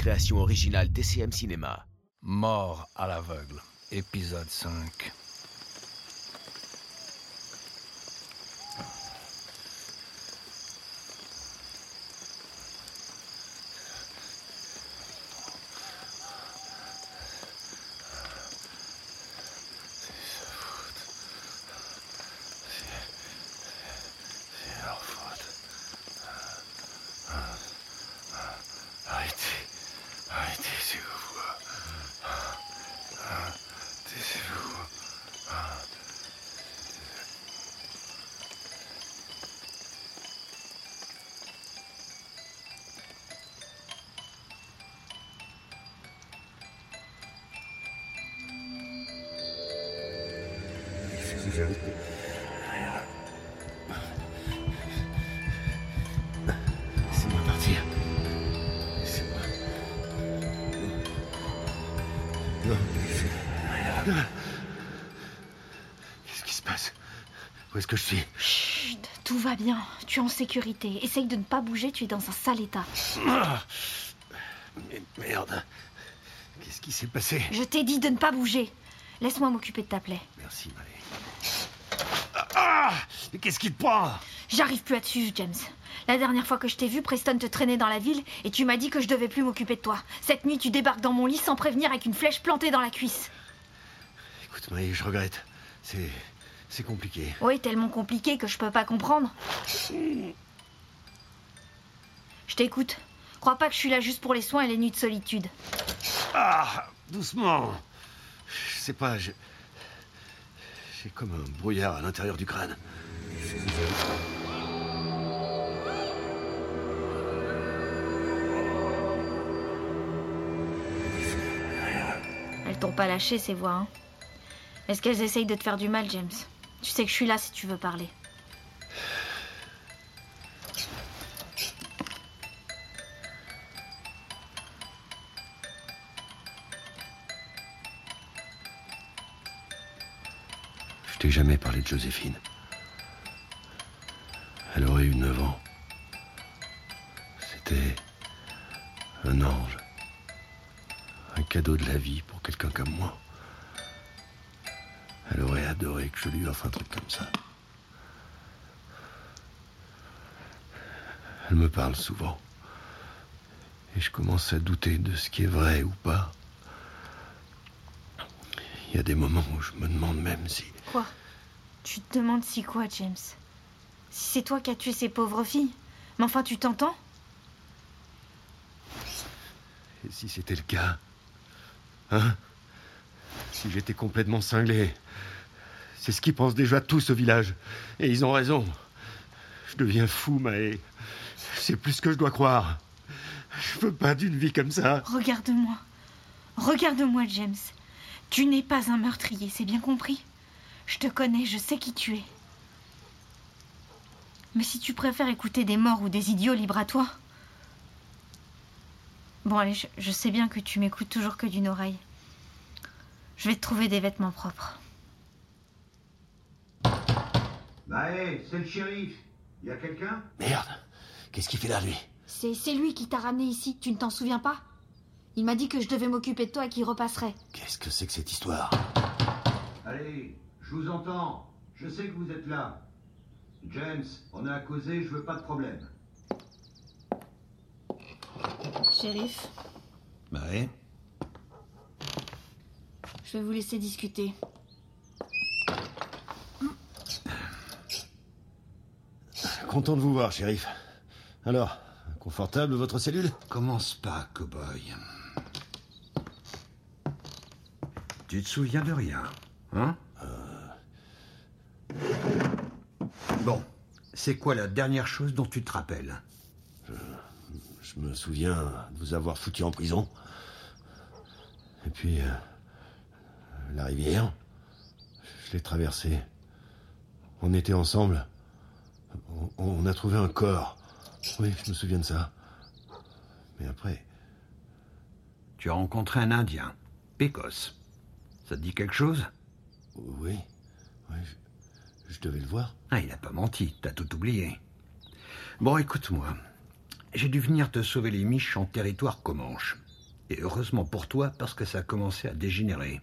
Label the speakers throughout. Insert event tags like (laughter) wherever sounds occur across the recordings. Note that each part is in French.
Speaker 1: création originale TCM Cinéma.
Speaker 2: Mort à l'aveugle, épisode 5.
Speaker 3: Laissez-moi partir. Laissez-moi. Non. Non. Qu'est-ce qui se passe? Où est-ce que je suis?
Speaker 4: Chut, tout va bien. Tu es en sécurité. Essaye de ne pas bouger, tu es dans un sale état.
Speaker 3: Ah Mais merde. Qu'est-ce qui s'est passé?
Speaker 4: Je t'ai dit de ne pas bouger. Laisse-moi m'occuper de ta plaie.
Speaker 3: Merci, Marie. Ah Mais qu'est-ce qui te prend
Speaker 4: J'arrive plus à suivre, James. La dernière fois que je t'ai vu, Preston te traînait dans la ville et tu m'as dit que je devais plus m'occuper de toi. Cette nuit, tu débarques dans mon lit sans prévenir avec une flèche plantée dans la cuisse.
Speaker 3: Écoute, Marie, je regrette. C'est. C'est compliqué.
Speaker 4: Oui, tellement compliqué que je peux pas comprendre. Je t'écoute. Crois pas que je suis là juste pour les soins et les nuits de solitude.
Speaker 3: Ah Doucement Je sais pas, je. J'ai comme un brouillard à l'intérieur du crâne.
Speaker 4: Elles t'ont pas lâché ces voix, hein Est-ce qu'elles essayent de te faire du mal, James? Tu sais que je suis là si tu veux parler.
Speaker 3: Parlé de Joséphine. Elle aurait eu 9 ans. C'était un ange. Un cadeau de la vie pour quelqu'un comme moi. Elle aurait adoré que je lui offre un truc comme ça. Elle me parle souvent. Et je commence à douter de ce qui est vrai ou pas. Il y a des moments où je me demande même si...
Speaker 4: Quoi? Tu te demandes si quoi, James? Si c'est toi qui as tué ces pauvres filles? Mais enfin, tu t'entends?
Speaker 3: Et si c'était le cas? Hein? Si j'étais complètement cinglé? C'est ce qu'ils pensent déjà tous au village. Et ils ont raison. Je deviens fou, Maë. C'est plus ce que je dois croire. Je veux pas d'une vie comme ça.
Speaker 4: Regarde-moi. Regarde-moi, James. Tu n'es pas un meurtrier, c'est bien compris? Je te connais, je sais qui tu es. Mais si tu préfères écouter des morts ou des idiots, libre à toi. Bon, allez, je, je sais bien que tu m'écoutes toujours que d'une oreille. Je vais te trouver des vêtements propres.
Speaker 5: Bah hé, c'est le shérif. Y a quelqu'un?
Speaker 3: Merde Qu'est-ce qu'il fait là, lui?
Speaker 4: C'est c'est lui qui t'a ramené ici, tu ne t'en souviens pas? Il m'a dit que je devais m'occuper de toi et qu'il repasserait.
Speaker 3: Qu'est-ce que c'est que cette histoire?
Speaker 5: Allez, je vous entends. Je sais que vous êtes là. James, on a à causer, je veux pas de problème.
Speaker 4: Shérif,
Speaker 3: Maë
Speaker 4: je vais vous laisser discuter.
Speaker 3: Content de vous voir, shérif. Alors, confortable votre cellule?
Speaker 5: Commence pas, cow-boy. Tu te souviens de rien, hein? Bon, c'est quoi la dernière chose dont tu te rappelles?
Speaker 3: Je me souviens de vous avoir foutu en prison. Et puis, euh, la rivière, je l'ai traversée. On était ensemble. On, on a trouvé un corps. Oui, je me souviens de ça. Mais après,
Speaker 5: Tu as rencontré un Indien, Pécos. Ça te dit quelque chose?
Speaker 3: Oui, oui, je, je devais le voir.
Speaker 5: Ah, il n'a pas menti, t'as tout oublié. Bon, écoute-moi. J'ai dû venir te sauver les miches en territoire comanche. Et heureusement pour toi, parce que ça a commencé à dégénérer.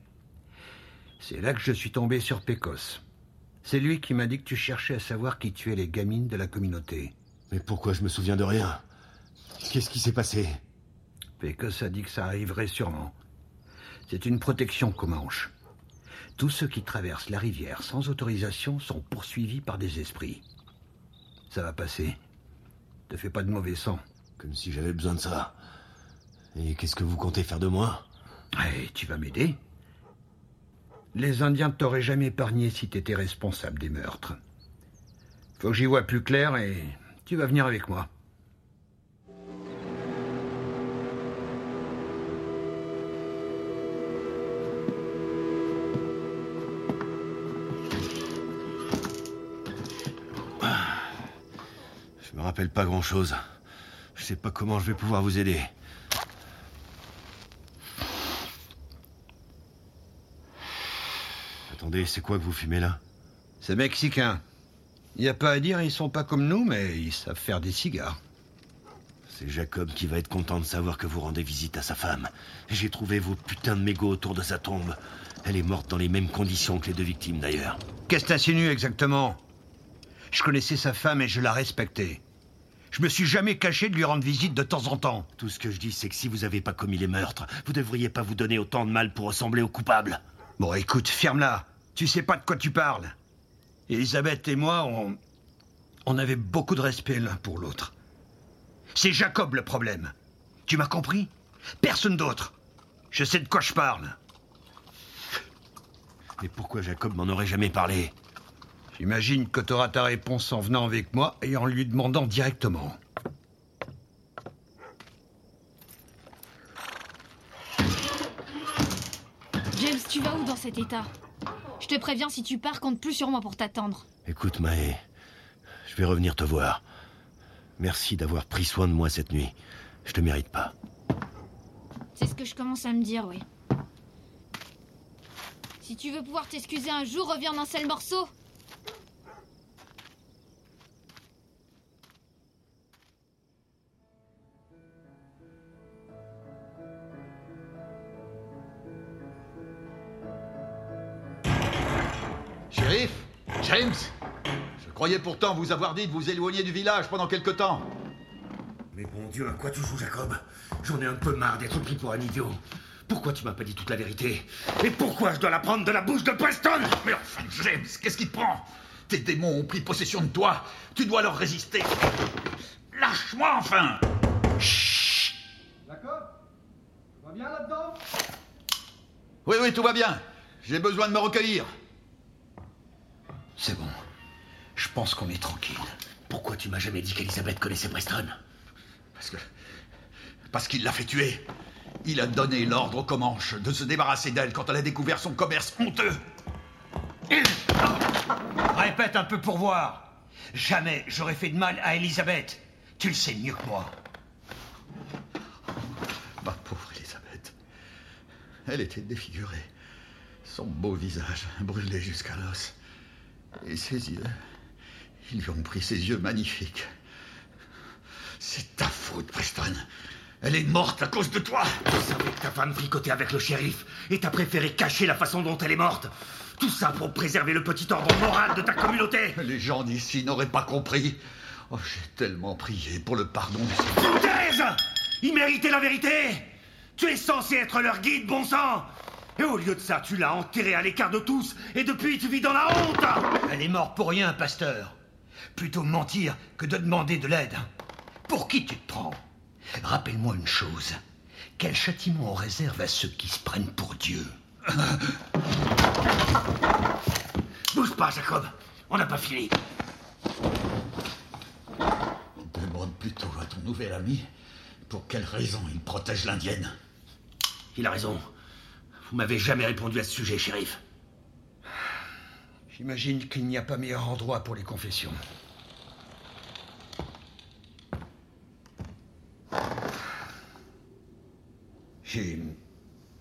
Speaker 5: C'est là que je suis tombé sur Pécos. C'est lui qui m'a dit que tu cherchais à savoir qui tuait les gamines de la communauté.
Speaker 3: Mais pourquoi je me souviens de rien? Qu'est-ce qui s'est passé?
Speaker 5: Pécos a dit que ça arriverait sûrement. C'est une protection Comanche. Tous ceux qui traversent la rivière sans autorisation sont poursuivis par des esprits. Ça va passer. Te fais pas de mauvais sang.
Speaker 3: Comme si j'avais besoin de ça. Et qu'est-ce que vous comptez faire de moi?
Speaker 5: Eh, tu vas m'aider Les Indiens t'auraient jamais épargné si t'étais responsable des meurtres. Faut que j'y vois plus clair et tu vas venir avec moi.
Speaker 3: Rappelle pas grand-chose. Je sais pas comment je vais pouvoir vous aider. Attendez, c'est quoi que vous fumez là?
Speaker 5: C'est mexicain. Il n'y a pas à dire, ils sont pas comme nous, mais ils savent faire des cigares.
Speaker 3: C'est Jacob qui va être content de savoir que vous rendez visite à sa femme. J'ai trouvé vos putains de mégots autour de sa tombe. Elle est morte dans les mêmes conditions que les deux victimes d'ailleurs.
Speaker 5: Qu'est-ce que t'insinues exactement? Je connaissais sa femme et je la respectais. Je me suis jamais caché de lui rendre visite de temps en temps.
Speaker 3: Tout ce que je dis, c'est que si vous avez pas commis les meurtres, vous devriez pas vous donner autant de mal pour ressembler aux coupables.
Speaker 5: Bon, écoute, ferme-la. Tu sais pas de quoi tu parles. Elisabeth et moi, on. On avait beaucoup de respect l'un pour l'autre. C'est Jacob le problème. Tu m'as compris? Personne d'autre. Je sais de quoi je parle.
Speaker 3: Mais pourquoi Jacob m'en aurait jamais parlé?
Speaker 5: J'imagine que t'auras ta réponse en venant avec moi et en lui demandant directement.
Speaker 4: James, tu vas où dans cet état? Je te préviens, si tu pars, compte plus sur moi pour t'attendre.
Speaker 3: Écoute, Maë, je vais revenir te voir. Merci d'avoir pris soin de moi cette nuit. Je te mérite pas.
Speaker 4: C'est ce que je commence à me dire, oui. Si tu veux pouvoir t'excuser un jour, reviens d'un seul morceau.
Speaker 6: Croyais pourtant vous avoir dit de vous éloigner du village pendant quelque temps.
Speaker 3: Mais bon Dieu, à quoi tu joues, Jacob? J'en ai un peu marre d'être pris pour un idiot. Pourquoi tu m'as pas dit toute la vérité? Et pourquoi je dois la prendre de la bouche de Preston?
Speaker 6: Mais enfin, James, qu'est-ce qui te prend? Tes démons ont pris possession de toi. Tu dois leur résister. Lâche-moi enfin
Speaker 7: Jacob? Tu vas bien là-dedans?
Speaker 6: Oui, oui, tout va bien. J'ai besoin de me recueillir.
Speaker 5: C'est bon. Je pense qu'on est tranquille.
Speaker 3: Pourquoi tu m'as jamais dit qu'Elisabeth connaissait Preston?
Speaker 6: Parce que. Parce qu'il l'a fait tuer. Il a donné l'ordre aux Comanches de se débarrasser d'elle quand elle a découvert son commerce honteux.
Speaker 5: Répète un peu pour voir. Jamais j'aurais fait de mal à Elisabeth. Tu le sais mieux que moi.
Speaker 6: Ma pauvre Elisabeth. Elle était défigurée. Son beau visage brûlé jusqu'à l'os. Et ses yeux. Ils lui ont pris ses yeux magnifiques. C'est ta faute, Preston. Elle est morte à cause de toi.
Speaker 3: Tu savais que ta femme fricotait avec le shérif et t'as préféré cacher la façon dont elle est morte. Tout ça pour préserver le petit ordre moral de ta communauté.
Speaker 6: Les gens d'ici n'auraient pas compris. Oh, j'ai tellement prié pour le pardon de ces...
Speaker 3: Foutaise Ils méritaient la vérité Tu es censé être leur guide, bon sang Et au lieu de ça, tu l'as enterré à l'écart de tous, et depuis tu vis dans la honte
Speaker 5: Elle est morte pour rien, pasteur. Plutôt mentir que de demander de l'aide. Pour qui tu te prends? Rappelle-moi une chose. Quel châtiment on réserve à ceux qui se prennent pour Dieu? (laughs)
Speaker 3: Bouge pas, Jacob On n'a pas fini
Speaker 6: Demande plutôt à ton nouvel ami pour quelle raison il protège l'indienne.
Speaker 3: Il a raison. Vous m'avez jamais répondu à ce sujet, shérif.
Speaker 5: J'imagine qu'il n'y a pas meilleur endroit pour les confessions. J'ai.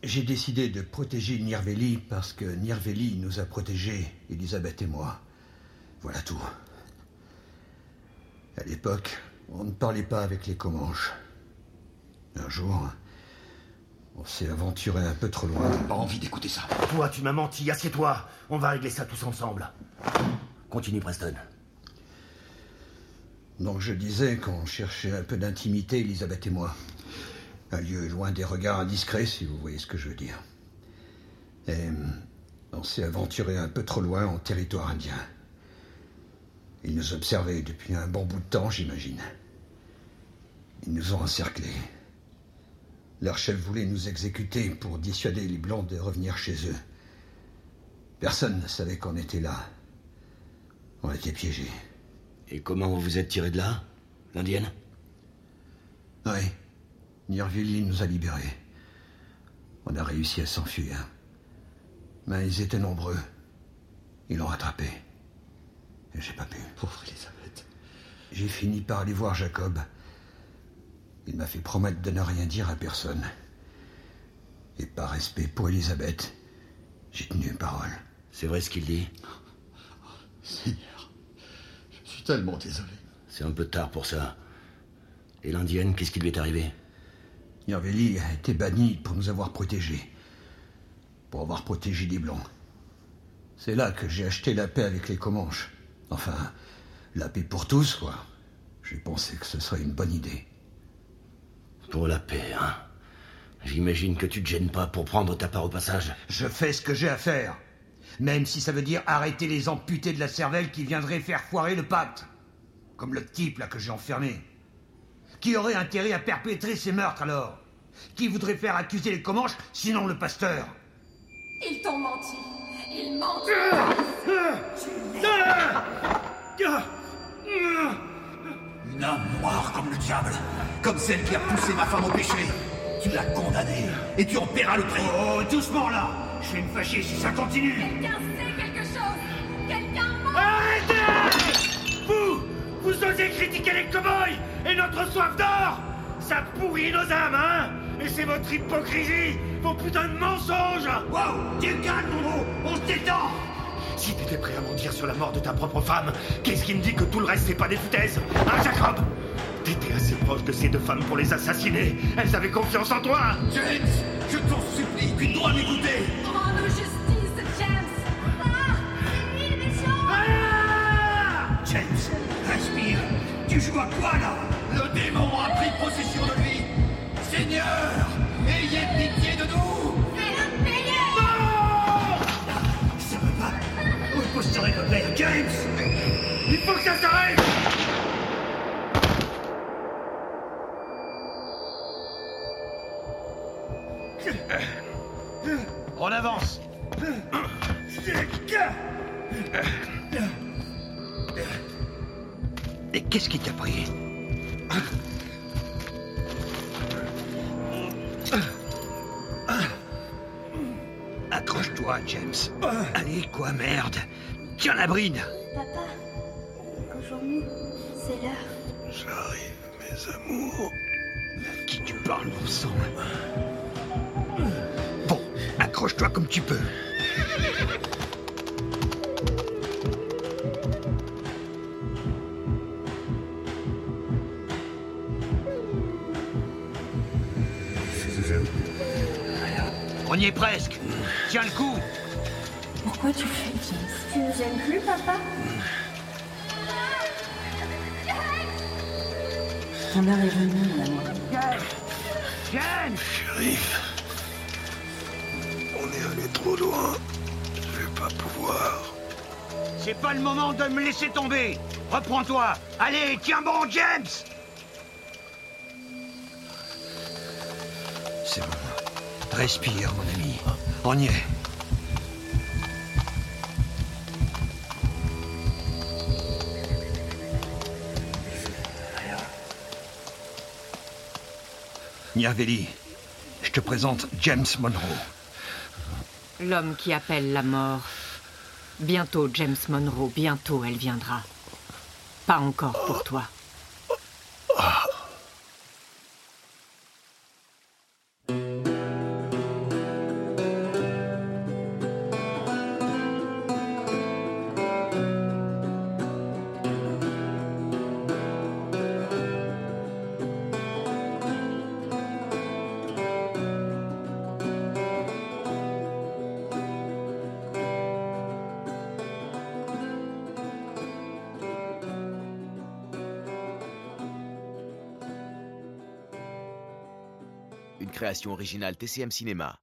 Speaker 5: J'ai décidé de protéger Nirveli parce que Nirveli nous a protégés, Elisabeth et moi. Voilà tout. À l'époque, on ne parlait pas avec les Comanches. Un jour, On s'est aventuré un peu trop loin.
Speaker 6: Pas envie d'écouter ça.
Speaker 8: Toi, tu m'as menti, assieds-toi. On va régler ça tous ensemble. Continue, Preston.
Speaker 5: Donc je disais qu'on cherchait un peu d'intimité, Elisabeth et moi. Un lieu loin des regards indiscrets, si vous voyez ce que je veux dire. Et on s'est aventuré un peu trop loin en territoire indien. Ils nous observaient depuis un bon bout de temps, j'imagine. Ils nous ont encerclés. Leur chef voulait nous exécuter pour dissuader les Blancs de revenir chez eux. Personne ne savait qu'on était là. On était piégés.
Speaker 3: Et comment vous vous êtes tiré de là L'indienne?
Speaker 5: Oui. Nirvili nous a libérés. On a réussi à s'enfuir. Mais ils étaient nombreux. Ils l'ont rattrapé. Et j'ai pas pu.
Speaker 6: Pauvre Elisabeth.
Speaker 5: J'ai fini par aller voir Jacob. Il m'a fait promettre de ne rien dire à personne. Et par respect pour Elisabeth, j'ai tenu parole.
Speaker 3: C'est vrai ce qu'il dit?
Speaker 6: Seigneur, je suis tellement désolé.
Speaker 3: C'est un peu tard pour ça. Et l'indienne, qu'est-ce qui lui est arrivé?
Speaker 5: Nirveli a été banni pour nous avoir protégés. Pour avoir protégé des Blancs. C'est là que j'ai acheté la paix avec les Comanches. Enfin, la paix pour tous, quoi. J'ai pensé que ce serait une bonne idée.
Speaker 3: Pour la paix, hein J'imagine que tu te gênes pas pour prendre ta part au passage.
Speaker 5: Je fais ce que j'ai à faire. Même si ça veut dire arrêter les amputés de la cervelle qui viendraient faire foirer le pacte. Comme le type là que j'ai enfermé. Qui aurait intérêt à perpétrer ces meurtres alors Qui voudrait faire accuser les Comanches, sinon le pasteur
Speaker 9: Ils t'ont menti. Ils mentent.
Speaker 6: Une âme noire comme le diable, comme celle qui a poussé ma femme au péché. Tu l'as condamnée et tu en paieras le prix.
Speaker 8: Oh, doucement là Je vais me fâcher si ça continue
Speaker 9: Quelqu'un sait quelque chose. Quelqu'un ment.
Speaker 8: Arrêtez Vous Vous osez critiquer les cow-boys et notre soif d'or Ça pourrit nos âmes, hein Et c'est votre hypocrisie Vos putains de mensonges
Speaker 6: Wow, tu calmes, mon On se détend
Speaker 8: Si t'étais prêt à mentir sur la mort de ta propre femme, qu'est-ce qui me dit que tout le reste c'est pas des foutaises? Hein, Jacob? T'étais assez proche de ces deux femmes pour les assassiner Elles avaient confiance en toi
Speaker 6: James, je t'en supplie, tu dois m'écouter
Speaker 9: Rends-nous justice, James. Ah.
Speaker 8: Ah
Speaker 6: James, respire. Tu joues à quoi là? Le démon a pris possession de lui. Seigneur, ayez pitié James
Speaker 8: Il faut que ça s'arrête.
Speaker 5: On avance. Et qu'est-ce qui t'a pris? Accroche-toi, James. Allez, quoi, merde? Tiens la bride
Speaker 4: Papa, aujourd'hui, c'est l'heure.
Speaker 3: J'arrive, mes amours.
Speaker 5: À qui tu parles, bon sang? Bon, accroche-toi comme tu peux. On y est presque. Tiens le coup.
Speaker 4: Pourquoi tu fais, Tu nous aimes plus, papa
Speaker 10: Ton heure est venue, mon amour.
Speaker 5: James
Speaker 3: Shérif. On est allé trop loin. Je vais pas pouvoir.
Speaker 5: C'est pas le moment de me laisser tomber. Reprends-toi. Allez, tiens bon, James. C'est bon. Respire, mon ami. On y est. Niaveli, je te présente James Monroe.
Speaker 10: L'homme qui appelle la mort. Bientôt, James Monroe, bientôt elle viendra. Pas encore pour toi.
Speaker 1: Création originale TCM Cinéma.